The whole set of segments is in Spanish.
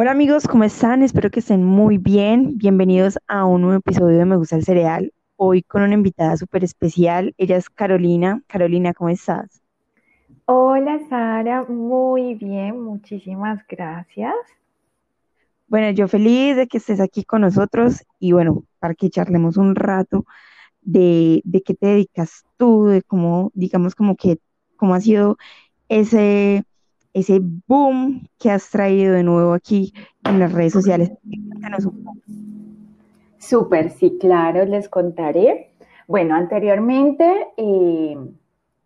Hola amigos, ¿cómo están? Espero que estén muy bien. Bienvenidos a un nuevo episodio de Me Gusta el Cereal. Hoy con una invitada súper especial. Ella es Carolina. Carolina, ¿cómo estás? Hola Sara, muy bien, muchísimas gracias. Bueno, yo feliz de que estés aquí con nosotros y bueno, para que charlemos un rato de, de qué te dedicas tú, de cómo, digamos, como que, cómo ha sido ese ese boom que has traído de nuevo aquí en las redes sociales. Súper, sí, claro, les contaré. Bueno, anteriormente eh,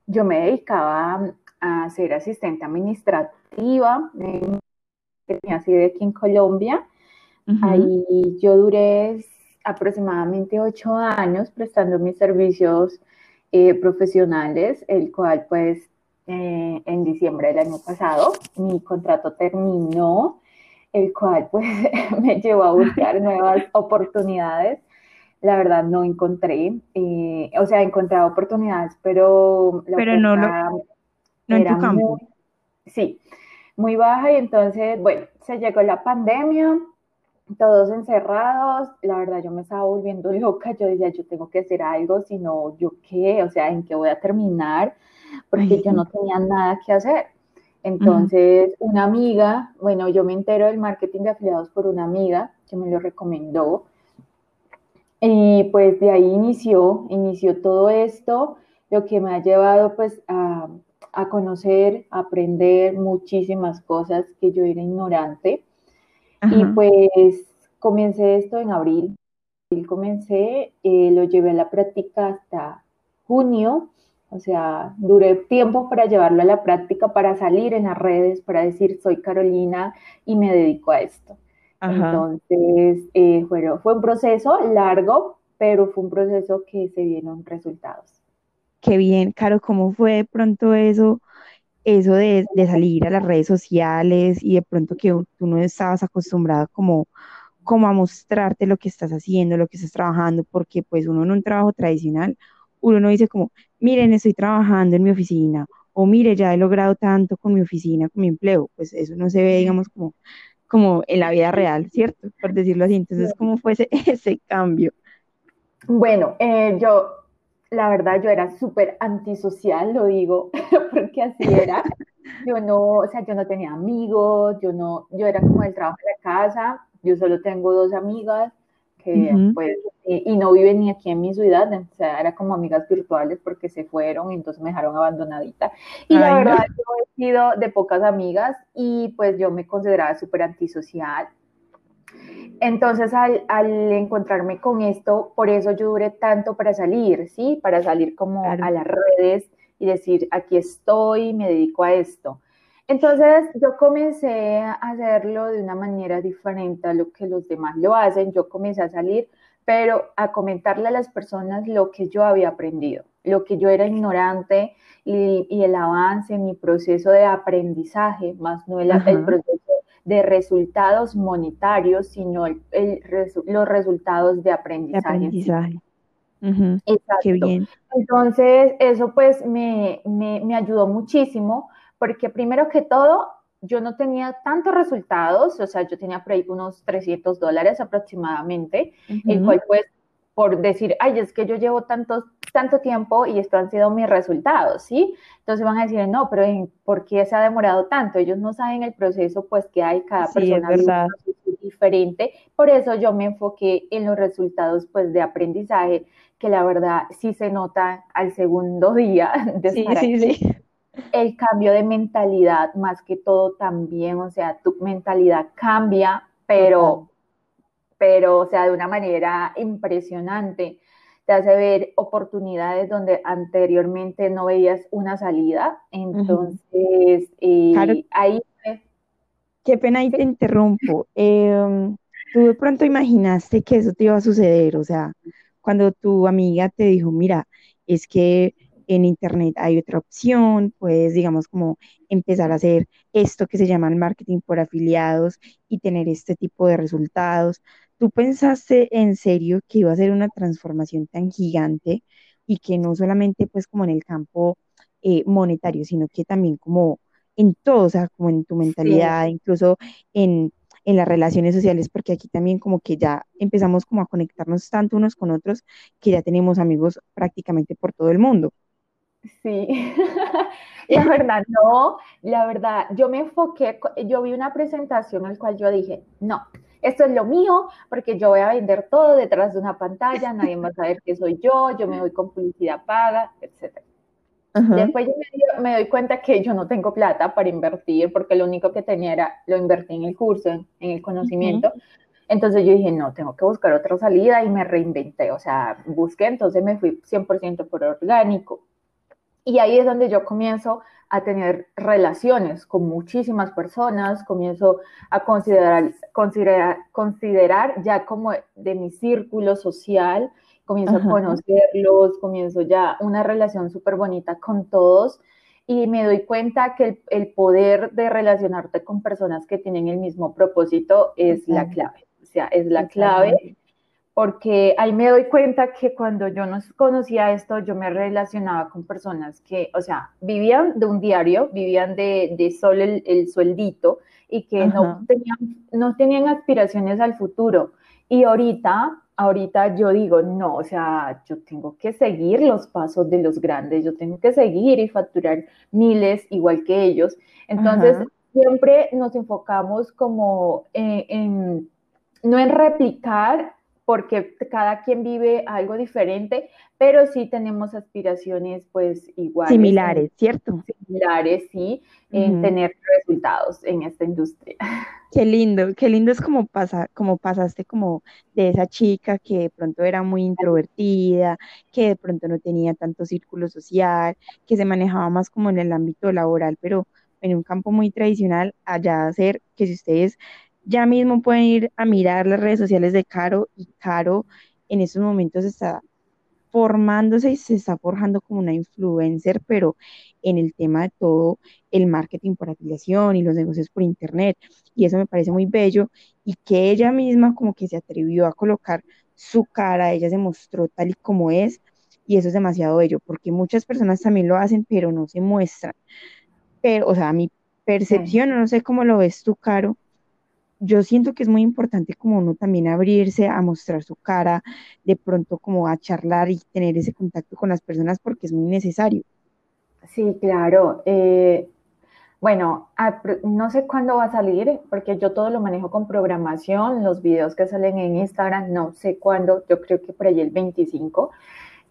yo me dedicaba a ser asistente administrativa, tenía sede aquí en Colombia. Ahí yo duré aproximadamente ocho años prestando mis servicios eh, profesionales, el cual pues eh, en diciembre del año pasado. Mi contrato terminó, el cual pues me llevó a buscar nuevas oportunidades. La verdad no encontré, eh, o sea, encontré oportunidades, pero la pero no, lo, no en tu campo. sí, muy baja y entonces, bueno, se llegó la pandemia, todos encerrados, la verdad yo me estaba volviendo loca, yo decía, yo tengo que hacer algo, si no, yo qué, o sea, ¿en qué voy a terminar? Porque yo no tenía nada que hacer. Entonces, una amiga, bueno, yo me entero del marketing de afiliados por una amiga que me lo recomendó. Y pues de ahí inició, inició todo esto, lo que me ha llevado pues a, a conocer, a aprender muchísimas cosas que yo era ignorante. Y pues comencé esto en abril. Comencé, eh, lo llevé a la práctica hasta junio o sea, duré tiempo para llevarlo a la práctica, para salir en las redes, para decir, soy Carolina y me dedico a esto. Entonces, eh, fue, fue un proceso largo, pero fue un proceso que se vieron resultados. Qué bien, Caro, ¿cómo fue de pronto eso, eso de, de salir a las redes sociales y de pronto que tú no estabas acostumbrada como, como a mostrarte lo que estás haciendo, lo que estás trabajando, porque pues uno en un trabajo tradicional, uno no dice como, miren, estoy trabajando en mi oficina, o mire, ya he logrado tanto con mi oficina, con mi empleo, pues eso no se ve, digamos, como, como en la vida real, ¿cierto? Por decirlo así. Entonces, ¿cómo fue ese, ese cambio? Bueno, eh, yo, la verdad, yo era súper antisocial, lo digo, porque así era. Yo no, o sea, yo no tenía amigos, yo no, yo era como del trabajo de la casa, yo solo tengo dos amigas, que pues, y, no viven ni aquí en mi ciudad, o sea, era como amigas virtuales porque se fueron y entonces me dejaron abandonadita. Y la verdad, yo he sido de pocas amigas y pues yo me consideraba súper antisocial. Entonces, al, al, encontrarme con esto, por eso yo duré tanto para salir, ¿sí? Para salir como a las redes y decir, aquí estoy, me dedico a esto. Entonces yo comencé a hacerlo de una manera diferente a lo que los demás lo hacen. Yo comencé a salir, pero a comentarle a las personas lo que yo había aprendido, lo que yo era ignorante y, el avance mi proceso de aprendizaje, más no el, proceso de resultados monetarios, sino los resultados de aprendizaje. aprendizaje. Qué bien. Entonces, eso pues me, me, me ayudó muchísimo porque primero que todo, yo no tenía tantos resultados, o sea, yo tenía por ahí unos 300 dólares aproximadamente, el cual pues por decir, ay, es que yo llevo tanto, tanto tiempo y estos han sido mis resultados, ¿sí? Entonces van a decir, no, pero ¿por qué se ha demorado tanto? Ellos no saben el proceso, pues, que hay, cada persona es diferente. Por eso yo me enfoqué en los resultados, pues, de aprendizaje, que la verdad sí se nota al segundo día de sí, sí, Sí el cambio de mentalidad más que todo también, o sea, tu mentalidad cambia, pero, pero, o sea, de una manera impresionante. Te hace ver oportunidades donde anteriormente no veías una salida. Entonces, eh, ahí... Qué pena ahí te interrumpo. Em, tú de pronto imaginaste que eso te iba a suceder, o sea, cuando tu amiga te dijo, mira, es que en Internet hay otra opción, puedes, digamos, como empezar a hacer esto que se llama el marketing por afiliados y tener este tipo de resultados. ¿Tú pensaste en serio que iba a ser una transformación tan gigante y que no solamente pues como en el campo eh, monetario, sino que también como en todo, o sea, como en tu mentalidad, incluso en, en las relaciones sociales, porque aquí también como que ya empezamos como a conectarnos tanto unos con otros que ya tenemos amigos prácticamente por todo el mundo. Sí, la verdad no, la verdad, yo me enfoqué, yo vi una presentación en la cual yo dije, no, esto es lo mío, porque yo voy a vender todo detrás de una pantalla, nadie va a saber que soy yo, yo me voy con publicidad paga, etc. Después yo me, doy cuenta que yo no tengo plata para invertir, porque lo único que tenía era, lo invertí en el curso, en, el conocimiento. Entonces yo dije, no, tengo que buscar otra salida y me reinventé, o sea, busqué, entonces me fui 100% por orgánico. Y ahí es donde yo comienzo a tener relaciones con muchísimas personas, comienzo a considerar, considerar, considerar ya como de mi círculo social, comienzo a conocerlos, comienzo ya una relación súper bonita con todos y me doy cuenta que el, poder de relacionarte con personas que tienen el mismo propósito es la clave, o sea, es la clave porque ahí me doy cuenta que cuando yo no conocía esto, yo me relacionaba con personas que, o sea, vivían de un diario, vivían de, de solo el, sueldito y que no tenían, no tenían aspiraciones al futuro. Y ahorita, ahorita yo digo, no, o sea, yo tengo que seguir los pasos de los grandes, yo tengo que seguir y facturar miles igual que ellos. Entonces, siempre nos enfocamos como en no en replicar porque cada quien vive algo diferente, pero sí tenemos aspiraciones pues iguales. Similares, ¿cierto? Similares, sí, en tener resultados en esta industria. Qué lindo, qué lindo es como, pasa, como pasaste como de esa chica que de pronto era muy introvertida, que de pronto no tenía tanto círculo social, que se manejaba más como en el ámbito laboral, pero en un campo muy tradicional, allá hacer que si ustedes ya mismo pueden ir a mirar las redes sociales de Caro y Caro en estos momentos está formándose y se está forjando como una influencer, pero en el tema de todo el marketing por afiliación y los negocios por internet. Y eso me parece muy bello y que ella misma como que se atrevió a colocar su cara, ella se mostró tal y como es y eso es demasiado bello porque muchas personas también lo hacen, pero no se muestran. Pero, o sea, mi percepción, no sé cómo lo ves tú, Caro, yo siento que es muy importante como uno también abrirse a mostrar su cara, de pronto como a charlar y tener ese contacto con las personas porque es muy necesario. Sí, claro. Eh, bueno, no sé cuándo va a salir, porque yo todo lo manejo con programación, los videos que salen en Instagram, no sé cuándo, yo creo que por ahí el 25,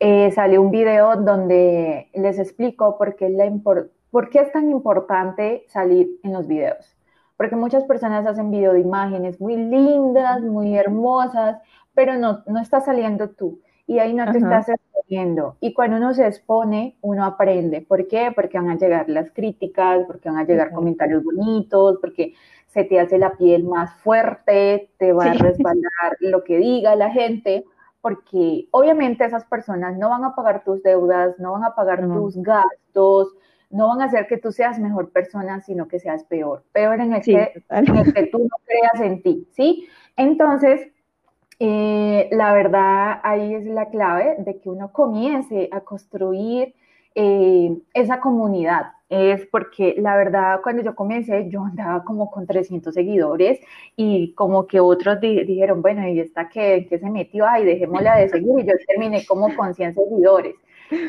eh, sale un video donde les explico por qué, la por qué es tan importante salir en los videos porque muchas personas hacen video de imágenes muy lindas, muy hermosas, pero no, no está saliendo tú y ahí no te estás exponiendo. Y cuando uno se expone, uno aprende. ¿Por qué? Porque van a llegar las críticas, porque van a llegar comentarios bonitos, porque se te hace la piel más fuerte, te va a resbalar lo que diga la gente, porque obviamente esas personas no van a pagar tus deudas, no van a pagar tus gastos, no van a hacer que tú seas mejor persona, sino que seas peor. Peor en el, que, que tú no creas en ti, ¿sí? Entonces, eh, la verdad, ahí es la clave de que uno comience a construir eh, esa comunidad. Es porque la verdad, cuando yo comencé, yo andaba como con 300 seguidores y como que otros dijeron, bueno, ¿y esta qué, qué se metió? Ay, dejémosla de seguir. Y yo terminé como con 100 seguidores.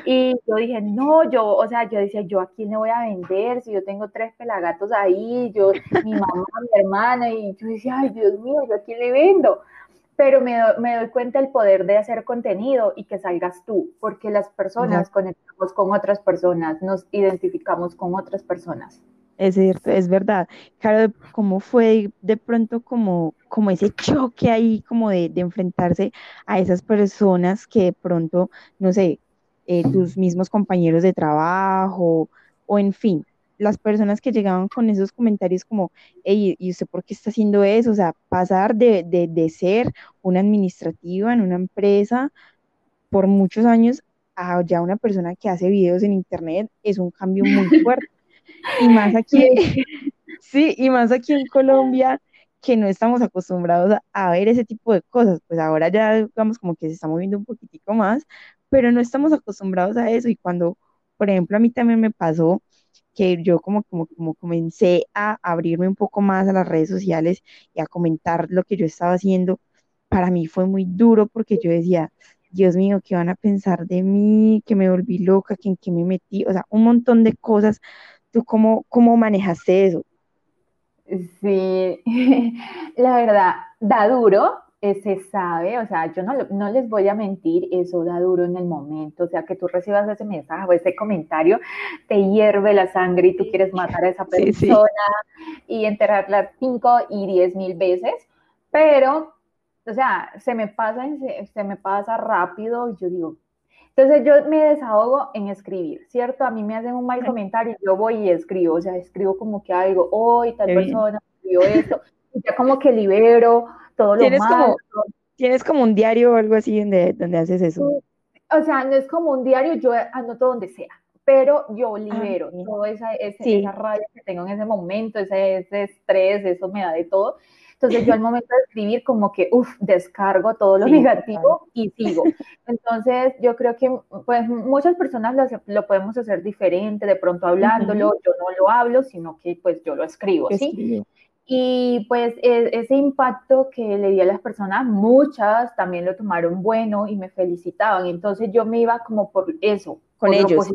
Y yo dije, no, yo, o sea, yo decía, yo a quién le voy a vender si yo tengo tres pelagatos ahí, yo, mi mamá, mi hermana, y yo decía, ay, Dios mío, yo a quién le vendo. Pero me, me doy cuenta el poder de hacer contenido y que salgas tú, porque las personas conectamos con otras personas, nos identificamos con otras personas. Es cierto, es verdad. Claro, ¿cómo fue de pronto como, como ese choque ahí, como de, de enfrentarse a esas personas que de pronto, no sé, eh, tus mismos compañeros de trabajo o en fin, las personas que llegaban con esos comentarios como, ¿y usted por qué está haciendo eso? O sea, pasar de, de, ser una administrativa en una empresa por muchos años a ya una persona que hace videos en internet es un cambio muy fuerte. Y más aquí, sí, y más aquí en Colombia, que no estamos acostumbrados a, a, ver ese tipo de cosas. Pues ahora ya, digamos, como que se está moviendo un poquitico más, pero no estamos acostumbrados a eso y cuando, por ejemplo, a mí también me pasó que yo como, como, como comencé a abrirme un poco más a las redes sociales y a comentar lo que yo estaba haciendo, para mí fue muy duro porque yo decía, Dios mío, ¿qué van a pensar de mí? Que me volví loca, que en qué me metí, o sea, un montón de cosas. ¿Tú cómo, cómo manejaste eso? Sí, la verdad, da duro, eh, se sabe, o sea, yo no, no les voy a mentir, eso da duro en el momento, o sea, que tú recibas ese mensaje o ese comentario, te hierve la sangre y tú quieres matar a esa persona y enterrarla cinco y diez mil veces, pero, o sea, se me pasa, se me pasa rápido y yo digo, entonces yo me desahogo en escribir, ¿cierto? A mí me hacen un mal comentario, yo voy y escribo, o sea, escribo como que algo, hoy tal persona escribió esto, y ya como que libero todo lo malo. ¿Tienes como un diario o algo así donde, donde haces eso? O sea, no es como un diario, yo anoto donde sea, pero yo ah, libero toda esa, esa rabia que tengo en ese momento, ese, ese estrés, eso me da de todo. Entonces yo al momento de escribir como que, uff, descargo todo lo negativo y sigo. Entonces yo creo que pues muchas personas lo, lo podemos hacer diferente, de pronto hablándolo, yo no lo hablo, sino que pues yo lo escribo, ¿sí? Y pues e, ese impacto que le di a las personas, muchas también lo tomaron bueno y me felicitaban. Entonces yo me iba como por eso. Con ellos.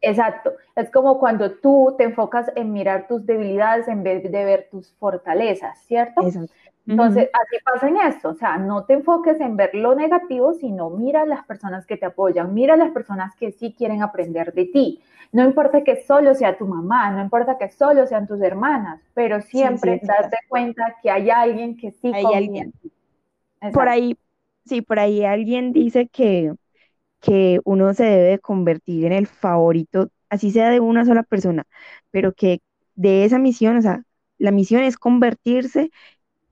Exacto. Es como cuando tú te enfocas en mirar tus debilidades en vez de ver tus fortalezas, ¿cierto? Exacto. Entonces, así pasa en esto, o sea, no te enfoques en ver lo negativo, sino mira a las personas que te apoyan, mira a las personas que sí quieren aprender de ti. No importa que solo sea tu mamá, no importa que solo sean tus hermanas, pero siempre darte cuenta que hay alguien que sí hay alguien. Por ahí, sí, por ahí alguien dice que que uno se debe convertir en el favorito, así sea de una sola persona, pero que de esa misión, o sea, la misión es convertirse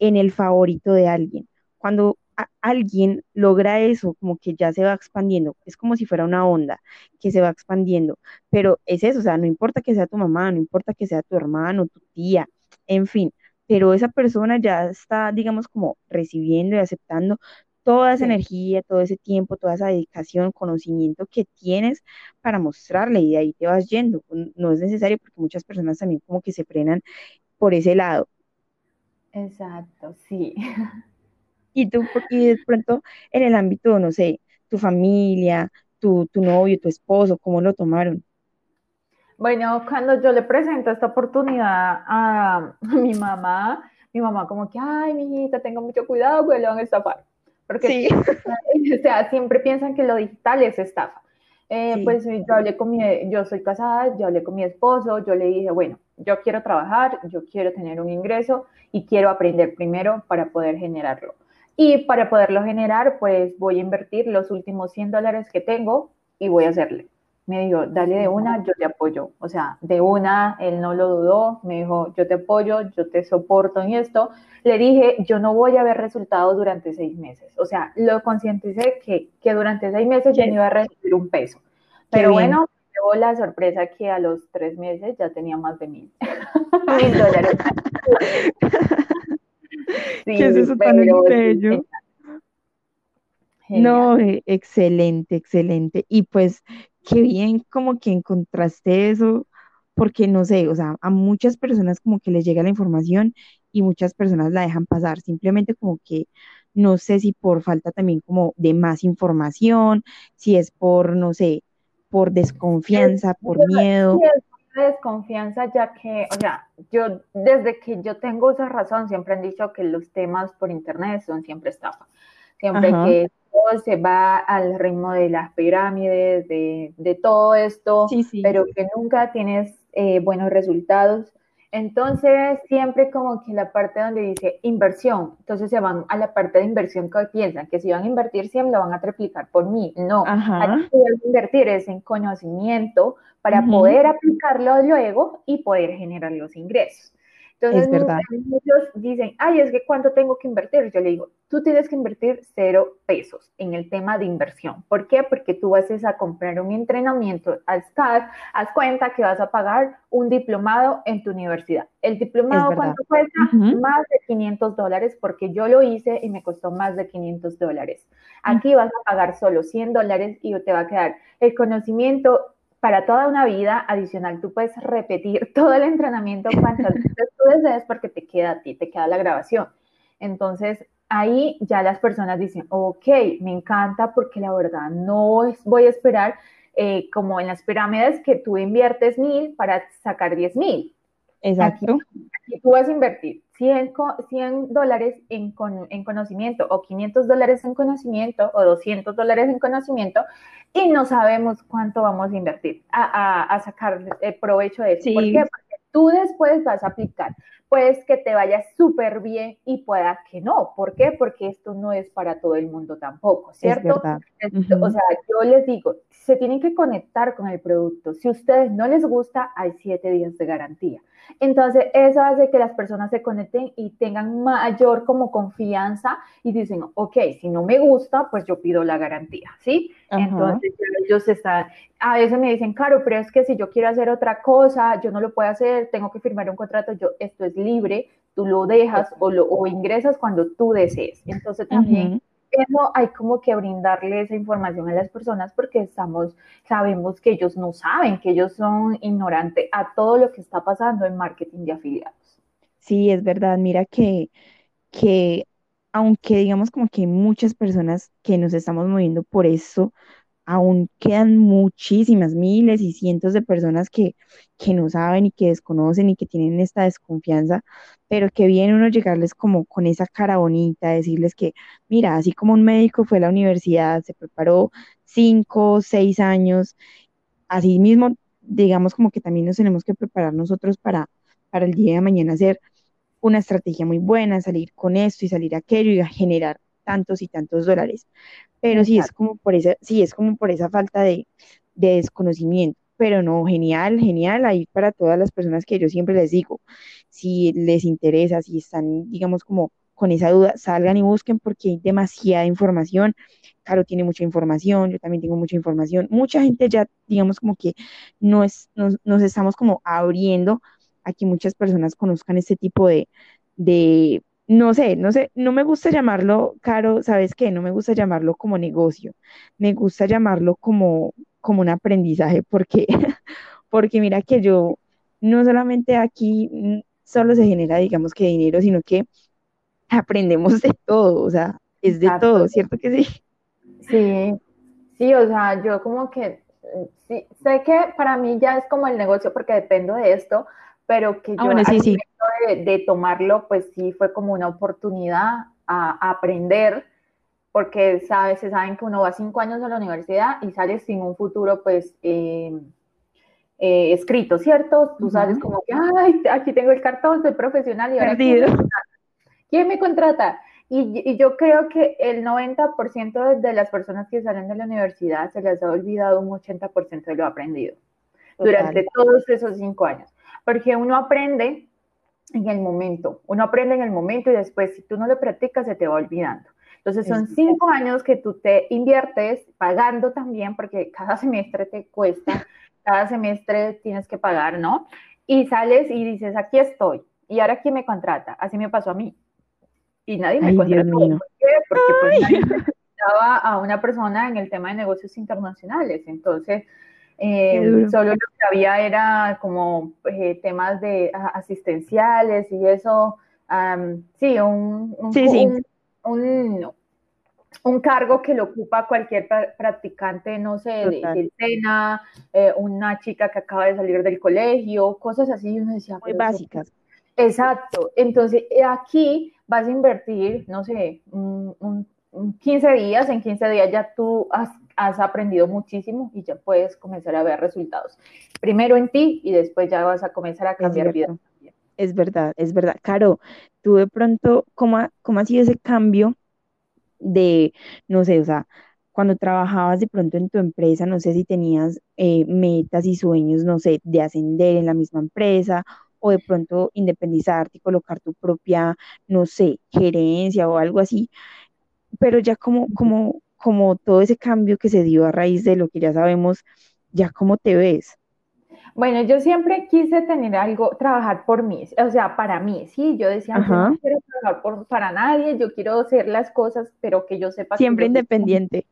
en el favorito de alguien. Cuando alguien logra eso, como que ya se va expandiendo, es como si fuera una onda que se va expandiendo, pero es eso, o sea, no importa que sea tu mamá, no importa que sea tu hermano, tu tía, en fin, pero esa persona ya está, digamos, como recibiendo y aceptando toda esa energía, todo ese tiempo, toda esa dedicación, conocimiento que tienes para mostrarle y de ahí te vas yendo. No es necesario porque muchas personas también como que se frenan por ese lado. Exacto, sí. Y tú, y de pronto en el ámbito, no sé, tu familia, tu, tu novio, tu esposo, ¿cómo lo tomaron? Bueno, cuando yo le presento esta oportunidad a, mi mamá, mi mamá como que, ay, mijita, tengo mucho cuidado, pues le van a estafar. Porque sí. o sea, siempre piensan que lo digital es estafa. Eh, pues yo hablé con mi, yo soy casada, yo hablé con mi esposo, yo le dije, bueno, yo quiero trabajar, yo quiero tener un ingreso y quiero aprender primero para poder generarlo. Y para poderlo generar, pues voy a invertir los últimos 100 dólares que tengo y voy a hacerle me dijo, dale de una, yo te apoyo. O sea, de una, él no lo dudó, me dijo, yo te apoyo, yo te soporto en esto. Le dije, yo no voy a ver resultados durante seis meses. O sea, lo concienticé que, que durante seis meses yo no iba a recibir un peso. Pero bueno, llevó la sorpresa que a los tres meses ya tenía más de mil, mil dólares. sí, ¿Qué es eso tan bello? No, eh, excelente, excelente. Y pues qué bien como que encontraste eso, porque no sé, o sea, a muchas personas como que les llega la información y muchas personas la dejan pasar, simplemente como que no sé si por falta también como de más información, si es por, no sé, por desconfianza, por miedo. desconfianza, ya que, o sea, yo desde que yo tengo esa razón, siempre han dicho que los temas por internet son siempre estafa. Siempre que se va al ritmo de las pirámides, de, todo esto, pero que nunca tienes eh, buenos resultados. Entonces, siempre como que la parte donde dice inversión, entonces se van a la parte de inversión que piensan que si van a invertir 100 lo van a triplicar por mí. No, hay que invertir es en conocimiento para poder aplicarlo luego y poder generar los ingresos. Entonces, muchos dicen, ay, es que ¿cuánto tengo que invertir? Yo le digo, tú tienes que invertir cero pesos en el tema de inversión. ¿Por qué? Porque tú vas a comprar un entrenamiento al SCAD, haz cuenta que vas a pagar un diplomado en tu universidad. El diplomado, ¿cuánto cuesta? Más de 500 dólares, porque yo lo hice y me costó más de 500 dólares. Aquí vas a pagar solo 100 dólares y te va a quedar el conocimiento para toda una vida adicional. Tú puedes repetir todo el entrenamiento cuantas veces tú desees porque te queda a ti, te queda la grabación. Entonces, ahí ya las personas dicen, ok, me encanta porque la verdad no voy a esperar eh, como en las pirámides que tú inviertes mil para sacar diez mil. Exacto. Aquí, tú vas a invertir 100, 100 dólares en, en, conocimiento o 500 dólares en conocimiento o 200 dólares en conocimiento y no sabemos cuánto vamos a invertir a, a, sacar eh, provecho de eso. ¿Por qué? Porque tú después vas a aplicar pues que te vaya súper bien y pueda que no. ¿Por qué? Porque esto no es para todo el mundo tampoco, ¿cierto? O sea, yo les digo, se tienen que conectar con el producto. Si a ustedes no les gusta, hay siete días de garantía. Entonces, eso hace que las personas se conecten y tengan mayor como confianza y dicen, ok, si no me gusta, pues yo pido la garantía, ¿sí? Entonces, ellos están, a veces me dicen, claro, pero es que si yo quiero hacer otra cosa, yo no lo puedo hacer, tengo que firmar un contrato, yo, esto es libre, tú lo dejas o, lo, o ingresas cuando tú desees. Entonces, también eso hay como que brindarle esa información a las personas porque estamos, sabemos que ellos no saben, que ellos son ignorantes a todo lo que está pasando en marketing de afiliados. Sí, es verdad. Mira que, que aunque digamos como que hay muchas personas que nos estamos moviendo por eso, aún quedan muchísimas, miles y cientos de personas que, que no saben y que desconocen y que tienen esta desconfianza, pero que viene uno llegarles como con esa cara bonita, decirles que, mira, así como un médico fue a la universidad, se preparó cinco, seis años, así mismo, digamos como que también nos tenemos que preparar nosotros para, para el día de mañana hacer una estrategia muy buena, salir con esto y salir aquello y generar tantos y tantos dólares pero sí es como por esa, sí es como por esa falta de, desconocimiento. Pero no, genial, genial, ahí para todas las personas que yo siempre les digo, si les interesa, si están, digamos, como con esa duda, salgan y busquen porque hay demasiada información. Caro tiene mucha información, yo también tengo mucha información. Mucha gente ya, digamos, como que no es, nos, nos estamos como abriendo a que muchas personas conozcan este tipo de, de, no sé, no sé, no me gusta llamarlo caro, ¿sabes qué? No me gusta llamarlo como negocio, me gusta llamarlo como, como un aprendizaje, porque, porque mira que yo, no solamente aquí mm, solo se genera, digamos que dinero, sino que aprendemos de todo, o sea, es de todo, ¿cierto que sí? Sí, sí, o sea, yo como que, sí, sé que para mí ya es como el negocio porque dependo de esto, pero que ah, yo sí, De, tomarlo, pues sí fue como una oportunidad a, aprender, porque sabes, se saben que uno va cinco años a la universidad y sales sin un futuro, pues, eh, eh, escrito, ¿cierto? Tú sabes como que, ay, aquí tengo el cartón, soy profesional y ahora ¿quién me contrata? Y, y, yo creo que el 90% de las personas que salen de la universidad se les ha olvidado un 80% de lo aprendido durante todos esos cinco años porque uno aprende en el momento, uno aprende en el momento y después si tú no lo practicas se te va olvidando. Entonces son cinco años que tú te inviertes pagando también, porque cada semestre te cuesta, cada semestre tienes que pagar, ¿no? Y sales y dices, aquí estoy, y ahora quién me contrata. Así me pasó a mí. Y nadie me contrató. ¿Por qué? Porque pues, nadie a una persona en el tema de negocios internacionales. Entonces, eh, solo lo que había era como eh, temas de asistenciales y eso, sí, un, un, cargo que lo ocupa cualquier practicante, no sé, de, cena, eh, una chica que acaba de salir del colegio, cosas así, uno decía, muy básicas. Exacto, entonces aquí vas a invertir, no sé, un, 15 días, en 15 días ya tú has has aprendido muchísimo y ya puedes comenzar a ver resultados. Primero en ti y después ya vas a comenzar a cambiar vida. Es verdad, es verdad. Caro, tú de pronto, ¿cómo ha, cómo ha sido ese cambio de, no sé, o sea, cuando trabajabas de pronto en tu empresa, no sé si tenías eh, metas y sueños, no sé, de ascender en la misma empresa o de pronto independizarte y colocar tu propia, no sé, gerencia o algo así, pero ya como, como, como todo ese cambio que se dio a raíz de lo que ya sabemos, ya cómo te ves. Bueno, yo siempre quise tener algo, trabajar por mí, o sea, para mí, sí, yo decía, no quiero trabajar por, para nadie, yo quiero hacer las cosas, pero que yo sepa. Siempre independiente.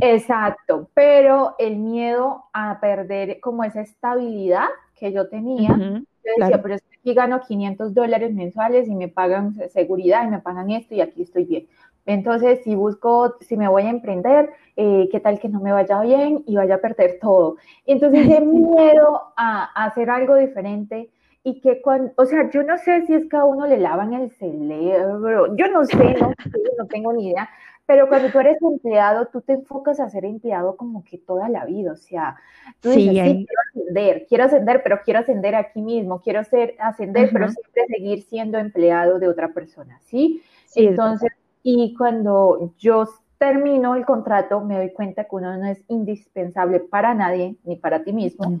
Exacto, pero el miedo a perder como esa estabilidad que yo tenía, yo decía, pero es que aquí gano 500 dólares mensuales y me pagan seguridad y me pagan esto y aquí estoy bien. Entonces, si busco, si me voy a emprender, eh, qué tal que no me vaya bien y vaya a perder todo. Entonces, ese miedo a, hacer algo diferente y que cuando, o sea, yo no sé si es que a uno le lavan el cerebro, yo no sé, no, no tengo ni idea, pero cuando tú eres empleado, tú te enfocas a ser empleado como que toda la vida, o sea, tú dices, sí, quiero ascender, quiero ascender, pero quiero ascender aquí mismo, quiero ser, ascender, pero siempre seguir siendo empleado de otra persona, ¿sí? Entonces, y cuando yo termino el contrato, me doy cuenta que uno no es indispensable para nadie, ni para ti mismo,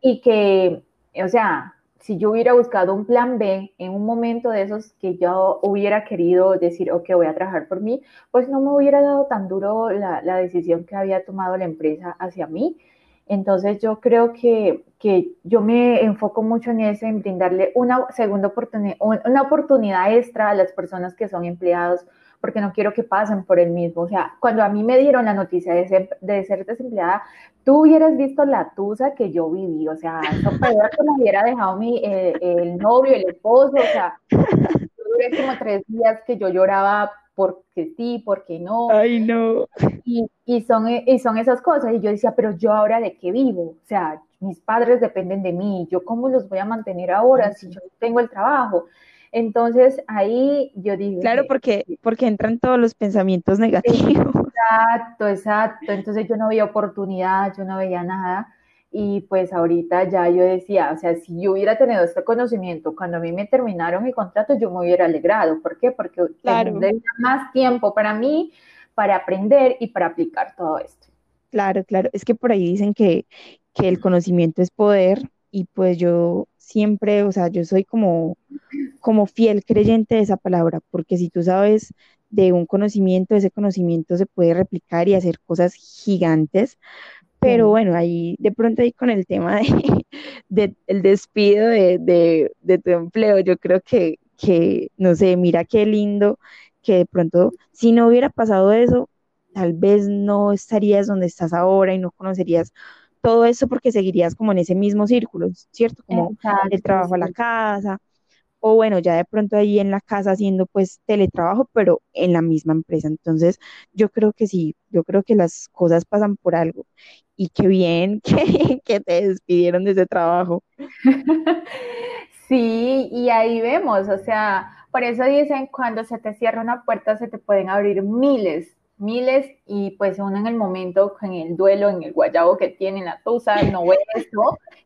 y que, o sea, si yo hubiera buscado un plan B en un momento de esos que yo hubiera querido decir, ok, voy a trabajar por mí, pues no me hubiera dado tan duro la, la decisión que había tomado la empresa hacia mí. Entonces yo creo que, que, yo me enfoco mucho en eso, en brindarle una segunda oportunidad, una oportunidad extra a las personas que son empleados, porque no quiero que pasen por el mismo. O sea, cuando a mí me dieron la noticia de ser, de ser desempleada, tú hubieras visto la tusa que yo viví. O sea, eso peor que me hubiera dejado mi, eh, el novio, el esposo. O sea, duré como tres días que yo lloraba porque sí, porque no. Ay, no. Y, y, son, y son esas cosas. Y yo decía, pero yo ahora de qué vivo? O sea, mis padres dependen de mí. ¿Yo cómo los voy a mantener ahora si yo tengo el trabajo? Entonces ahí yo digo... Claro, porque, porque entran todos los pensamientos negativos. Exacto, exacto. Entonces yo no veía oportunidad, yo no veía nada. Y pues ahorita ya yo decía, o sea, si yo hubiera tenido este conocimiento cuando a mí me terminaron mi contrato, yo me hubiera alegrado. ¿Por qué? Porque claro. más tiempo para mí, para aprender y para aplicar todo esto. Claro, claro. Es que por ahí dicen que, que el conocimiento es poder y pues yo siempre, o sea, yo soy como, como fiel creyente de esa palabra, porque si tú sabes de un conocimiento, ese conocimiento se puede replicar y hacer cosas gigantes, pero bueno, ahí de pronto ahí con el tema de, el despido de, tu empleo, yo creo que, que, no sé, mira qué lindo que de pronto, si no hubiera pasado eso, tal vez no estarías donde estás ahora y no conocerías todo eso porque seguirías como en ese mismo círculo, ¿cierto? Como el trabajo a la casa, o bueno, ya de pronto ahí en la casa haciendo pues teletrabajo, pero en la misma empresa. Entonces, yo creo que sí, yo creo que las cosas pasan por algo. Y qué bien que, que te despidieron de ese trabajo. Sí, y ahí vemos, o sea, por eso dicen, cuando se te cierra una puerta, se te pueden abrir miles miles y pues uno en el momento, en el duelo, en el guayabo que tiene, la tusa, no ve esto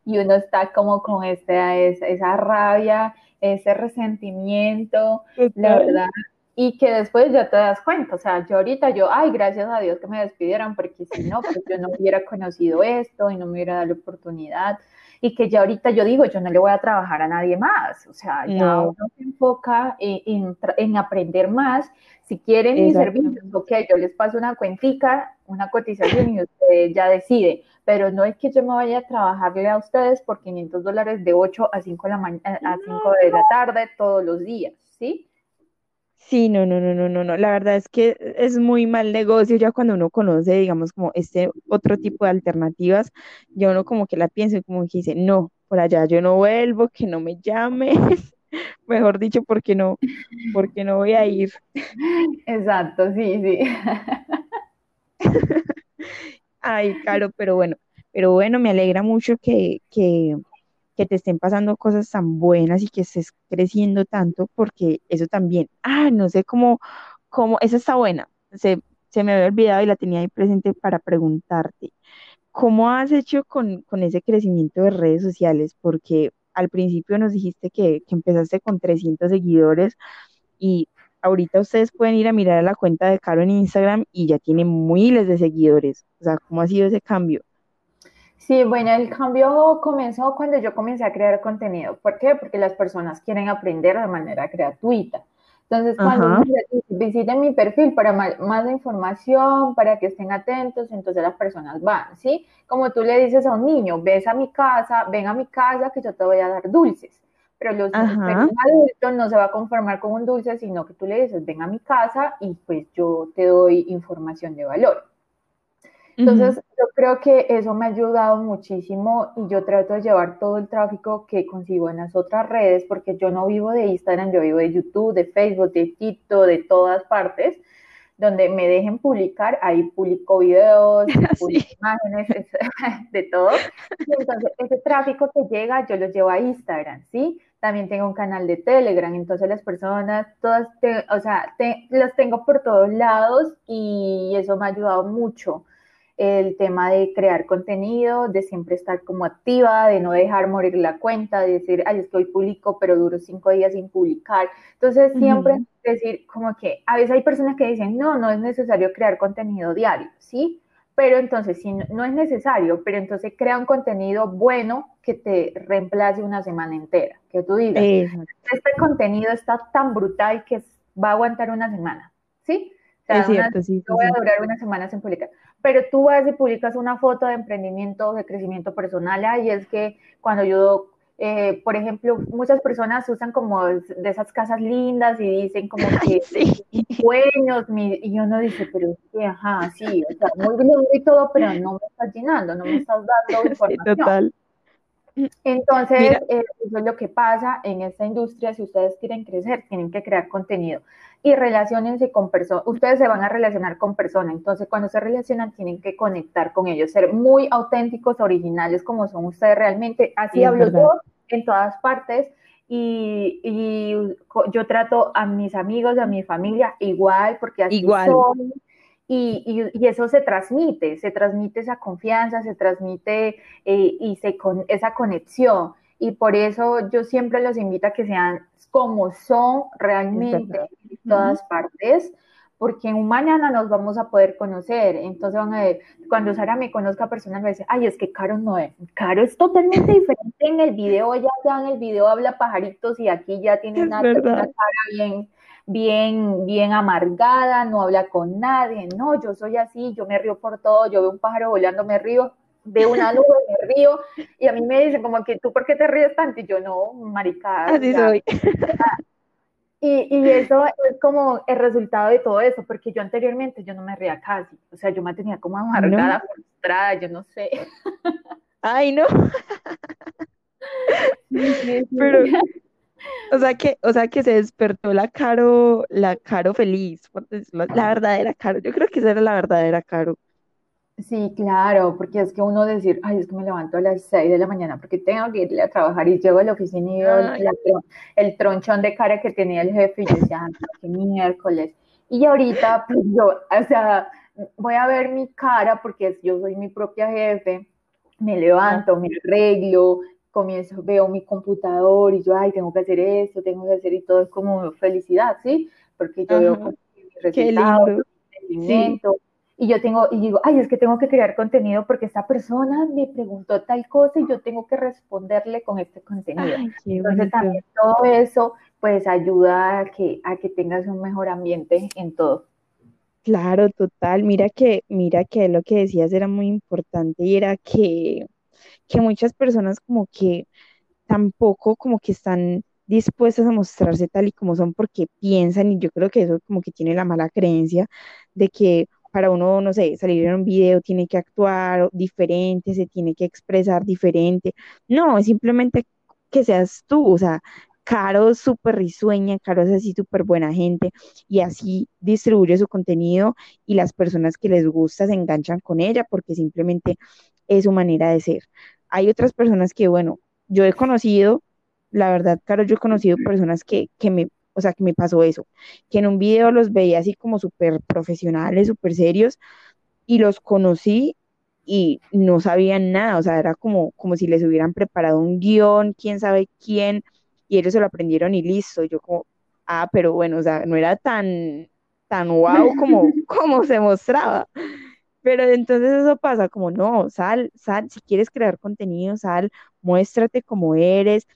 y uno está como con esta, esa, esa rabia, ese resentimiento, la verdad, y que después ya te das cuenta, o sea, yo ahorita yo, ay, gracias a Dios que me despidieron, porque si no, pues yo no hubiera conocido esto y no me hubiera dado la oportunidad, y que ya ahorita yo digo, yo no le voy a trabajar a nadie más, o sea, ya uno se enfoca en, en, aprender más, si quieren mis servicios, ok, yo les paso una cuentica, una cotización y ustedes ya deciden, pero no es que yo me vaya a trabajarle a ustedes por 500 dólares de 8 a 5 de la, a 5 de la tarde todos los días, ¿sí? Sí, no, no, no, no, no, no. La verdad es que es muy mal negocio ya cuando uno conoce, digamos, como este otro tipo de alternativas, ya uno como que la piensa y como que dice, no, por allá yo no vuelvo, que no me llame, mejor dicho, porque no, porque no voy a ir. Exacto, sí, sí. Ay, claro, pero bueno, pero bueno, me alegra mucho que, que, que te estén pasando cosas tan buenas y que estés creciendo tanto, porque eso también, ah, no sé cómo, cómo, esa está buena, se, se me había olvidado y la tenía ahí presente para preguntarte, ¿cómo has hecho con, con ese crecimiento de redes sociales? Porque al principio nos dijiste que, que empezaste con 300 seguidores y ahorita ustedes pueden ir a mirar a la cuenta de Caro en Instagram y ya tiene miles de seguidores. O sea, ¿cómo ha sido ese cambio? Sí, bueno, el cambio comenzó cuando yo comencé a crear contenido. ¿Por qué? Porque las personas quieren aprender de manera gratuita. Entonces, cuando visiten mi perfil para más, información, para que estén atentos, entonces las personas van, ¿sí? Como tú le dices a un niño, ves a mi casa, ven a mi casa que yo te voy a dar dulces. Pero los adultos no se va a conformar con un dulce, sino que tú le dices, ven a mi casa y pues yo te doy información de valor. Entonces, yo creo que eso me ha ayudado muchísimo y yo trato de llevar todo el tráfico que consigo en las otras redes, porque yo no vivo de Instagram, yo vivo de YouTube, de Facebook, de TikTok, de todas partes, donde me dejen publicar, ahí publico videos, publico imágenes, de todo. entonces, ese tráfico que llega, yo lo llevo a Instagram, ¿sí? También tengo un canal de Telegram, entonces las personas, todas, o sea, las tengo por todos lados y eso me ha ayudado mucho el tema de crear contenido, de siempre estar como activa, de no dejar morir la cuenta, de decir, ay, estoy publico, pero duro cinco días sin publicar. Entonces, siempre decir como que a veces hay personas que dicen, no, no es necesario crear contenido diario, ¿sí? Pero entonces, si no, es necesario, pero entonces crea un contenido bueno que te reemplace una semana entera, que tú digas, este contenido está tan brutal que va a aguantar una semana, ¿sí? es cierto, sí, voy a durar una semana sin publicar. Pero tú vas y publicas una foto de emprendimiento, de crecimiento personal, y es que cuando yo, eh, por ejemplo, muchas personas usan como de esas casas lindas y dicen como que sueños, y uno dice, pero sí, ajá, sí, o sea, muy lindo y todo, pero no me estás llenando, no me estás dando información. total. Entonces, eh, eso es lo que pasa en esta industria. Si ustedes quieren crecer, tienen que crear contenido y relacionense con personas. Ustedes se van a relacionar con personas, entonces cuando se relacionan tienen que conectar con ellos, ser muy auténticos, originales como son ustedes realmente. Así hablo yo en todas partes y, yo trato a mis amigos, a mi familia igual, porque así igual. Y, y, eso se transmite, se transmite esa confianza, se transmite eh, y se con esa conexión. Y por eso yo siempre los invito a que sean como son realmente en todas partes, porque en un mañana nos vamos a poder conocer. Entonces van a ver, cuando Sara me conozca personas, me dice, ay, es que Caro no es. Caro es totalmente diferente en el video, ya, ya en el video habla pajaritos y aquí ya tiene una, una cara bien bien, bien amargada, no habla con nadie, no, yo soy así, yo me río por todo, yo veo un pájaro volando, me río, veo una nube, me río, y a mí me dicen como que tú, ¿por qué te ríes tanto? Y yo, no, maricada. Así soy. Y, y, eso es como el resultado de todo eso, porque yo anteriormente yo no me ría casi, o sea, yo me tenía como amargada, frustrada, yo no sé. Ay, no. Pero, o sea que, o sea que se despertó la Caro, la Caro feliz, la, verdadera Caro. Yo creo que esa era la verdadera Caro. Sí, claro, porque es que uno decir, ay, es que me levanto a las 6 de la mañana porque tengo que ir a trabajar y llego a la oficina y veo el tronchón de cara que tenía el jefe y yo decía, ah, qué miércoles. Y ahorita, pues yo, o sea, voy a ver mi cara porque yo soy mi propia jefe, me levanto, me arreglo, comienzo, veo mi computador y yo, ay, tengo que hacer esto, tengo que hacer y todo es como felicidad, ¿sí? Porque yo veo como resultados, crecimiento. Y yo tengo, y digo, ay, es que tengo que crear contenido porque esta persona me preguntó tal cosa y yo tengo que responderle con este contenido. Entonces también todo eso pues ayuda a que, a que tengas un mejor ambiente en todo. Claro, total. Mira que, mira que lo que decías era muy importante y era que que muchas personas como que tampoco como que están dispuestas a mostrarse tal y como son porque piensan y yo creo que eso como que tiene la mala creencia de que para uno, no sé, salir en un video tiene que actuar diferente, se tiene que expresar diferente. No, es simplemente que seas tú, o sea, Caro es súper risueña, Caro es así súper buena gente y así distribuye su contenido y las personas que les gusta se enganchan con ella porque simplemente es su manera de ser hay otras personas que, bueno, yo he conocido, la verdad, claro, yo he conocido personas que, que me, o sea, que me pasó eso, que en un video los veía así como súper profesionales, súper serios, y los conocí y no sabían nada, o sea, era como, como si les hubieran preparado un guion, quién sabe quién, y ellos se lo aprendieron y listo, yo como, ah, pero bueno, o sea, no era tan, tan guau como, como se mostraba. Pero entonces eso pasa como, no, sal, sal, si quieres crear contenido, sal, muéstrate como eres,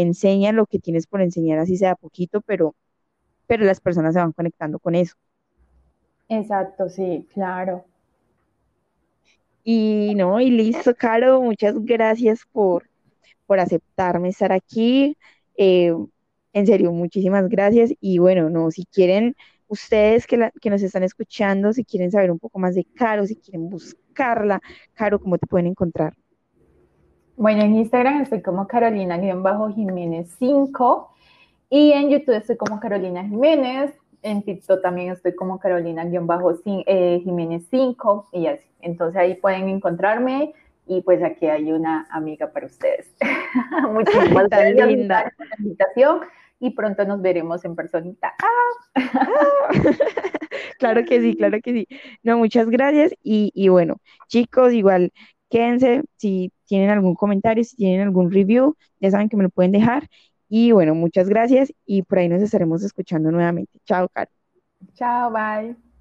enseña lo que tienes por enseñar, así sea poquito, pero, pero las personas se van conectando con eso. Exacto, sí, claro. Y no, y listo, Caro, muchas gracias por, por aceptarme estar aquí. Eh, en serio, muchísimas gracias. Y bueno, no, si quieren ustedes que, que nos están escuchando, si quieren saber un poco más de Caro, si quieren buscarla, Caro, ¿cómo te pueden encontrar? Bueno, en Instagram estoy como Carolina-Jiménez 5 y en YouTube estoy como Carolina Jiménez. En TikTok también estoy como Carolina-Jiménez 5 y así. Entonces ahí pueden encontrarme y pues aquí hay una amiga para ustedes. Muchísimas gracias linda. por la invitación y pronto nos veremos en personita. claro que sí, claro que sí. No, muchas gracias y, y bueno, chicos, igual quédense si tienen algún comentario, si tienen algún review, ya saben que me lo pueden dejar. Y bueno, muchas gracias y por ahí nos estaremos escuchando nuevamente. Chao, Caro. Chao, bye.